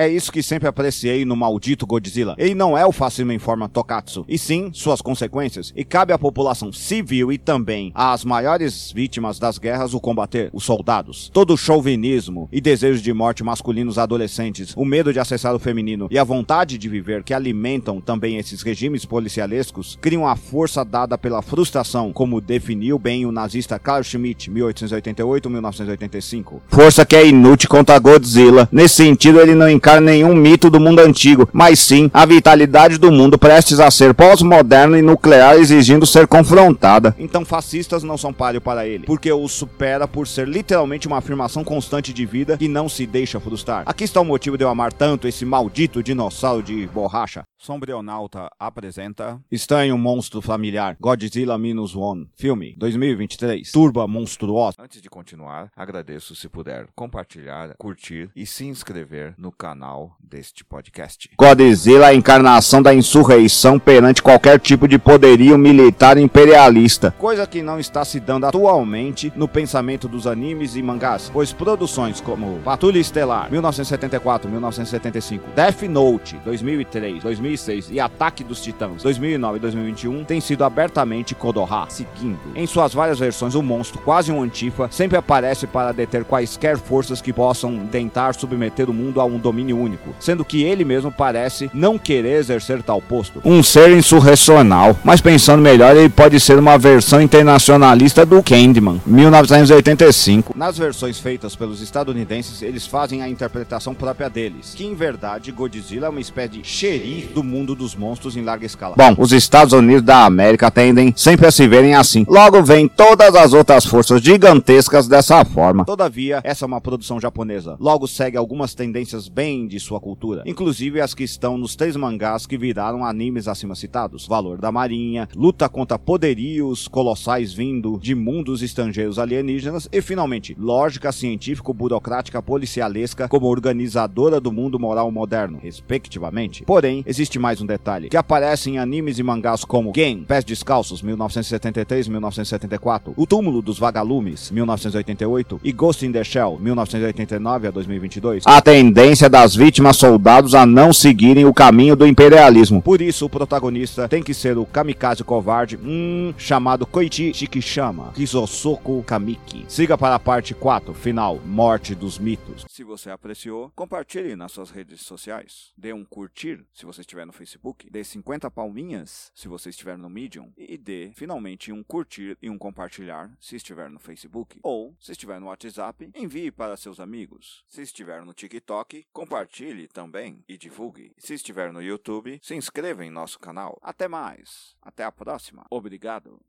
É isso que sempre apreciei no maldito Godzilla. Ele não é o fascismo em forma Tokatsu, e sim suas consequências, e cabe à população civil e também às maiores vítimas das guerras o combater, os soldados. Todo o chauvinismo e desejo de morte masculinos adolescentes, o medo de acessar o feminino e a vontade de viver que alimentam também esses regimes policialescos, criam a força dada pela frustração, como definiu bem o nazista Carl Schmitt, 1888-1985. Força que é inútil contra Godzilla. Nesse sentido, ele não encara nenhum mito do mundo antigo, mas sim a vitalidade do mundo prestes a ser pós-moderno e nuclear exigindo ser confrontada. Então fascistas não são páreo para ele, porque o supera por ser literalmente uma afirmação constante de vida que não se deixa frustrar. Aqui está o motivo de eu amar tanto esse maldito dinossauro de borracha. Sombrionauta apresenta Estranho Monstro Familiar Godzilla Minus One Filme 2023 Turba Monstruosa Antes de continuar, agradeço se puder compartilhar, curtir e se inscrever no canal deste podcast. Godzilla é a encarnação da insurreição perante qualquer tipo de poderio militar imperialista, coisa que não está se dando atualmente no pensamento dos animes e mangás, pois produções como Patrulha Estelar 1974-1975, Death Note 2003, 2006 e Ataque dos Titãs 2009 e 2021 têm sido abertamente Kodoha, seguindo em suas várias versões o monstro, quase um antifa, sempre aparece para deter quaisquer forças que possam tentar submeter o mundo a um domínio único, sendo que ele mesmo parece não querer exercer tal posto. Um ser insurrecional, mas pensando melhor, ele pode ser uma versão internacionalista do Candyman, 1985. Nas versões feitas pelos estadunidenses, eles fazem a interpretação própria deles, que em verdade Godzilla é uma espécie de xerife do mundo dos monstros em larga escala. Bom, os Estados Unidos da América tendem sempre a se verem assim. Logo vem todas as outras forças gigantescas dessa forma. Todavia, essa é uma produção japonesa. Logo segue algumas tendências bem de sua cultura, inclusive as que estão nos três mangás que viraram animes acima citados: Valor da Marinha, Luta contra poderios colossais vindo de mundos estrangeiros alienígenas e finalmente Lógica científico-burocrática policialesca como organizadora do mundo moral moderno, respectivamente. Porém, existe mais um detalhe, que aparece em animes e mangás como Gen, Pés Descalços, 1973-1974, O Túmulo dos Vagalumes, 1988 e Ghost in the Shell, 1989 a 2022. A tendência das vítimas soldados a não seguirem o caminho do imperialismo. Por isso, o protagonista tem que ser o kamikaze covarde, hum, chamado Koichi Shikishama, Kizosoku Kamiki. Siga para a parte 4, final, Morte dos Mitos. Se você apreciou, compartilhe nas suas redes sociais. Dê um curtir se você estiver no Facebook. Dê 50 palminhas se você estiver no Medium. E dê finalmente um curtir e um compartilhar se estiver no Facebook. Ou, se estiver no WhatsApp, envie para seus amigos. Se estiver no TikTok, compartilhe também e divulgue. Se estiver no YouTube, se inscreva em nosso canal. Até mais. Até a próxima. Obrigado.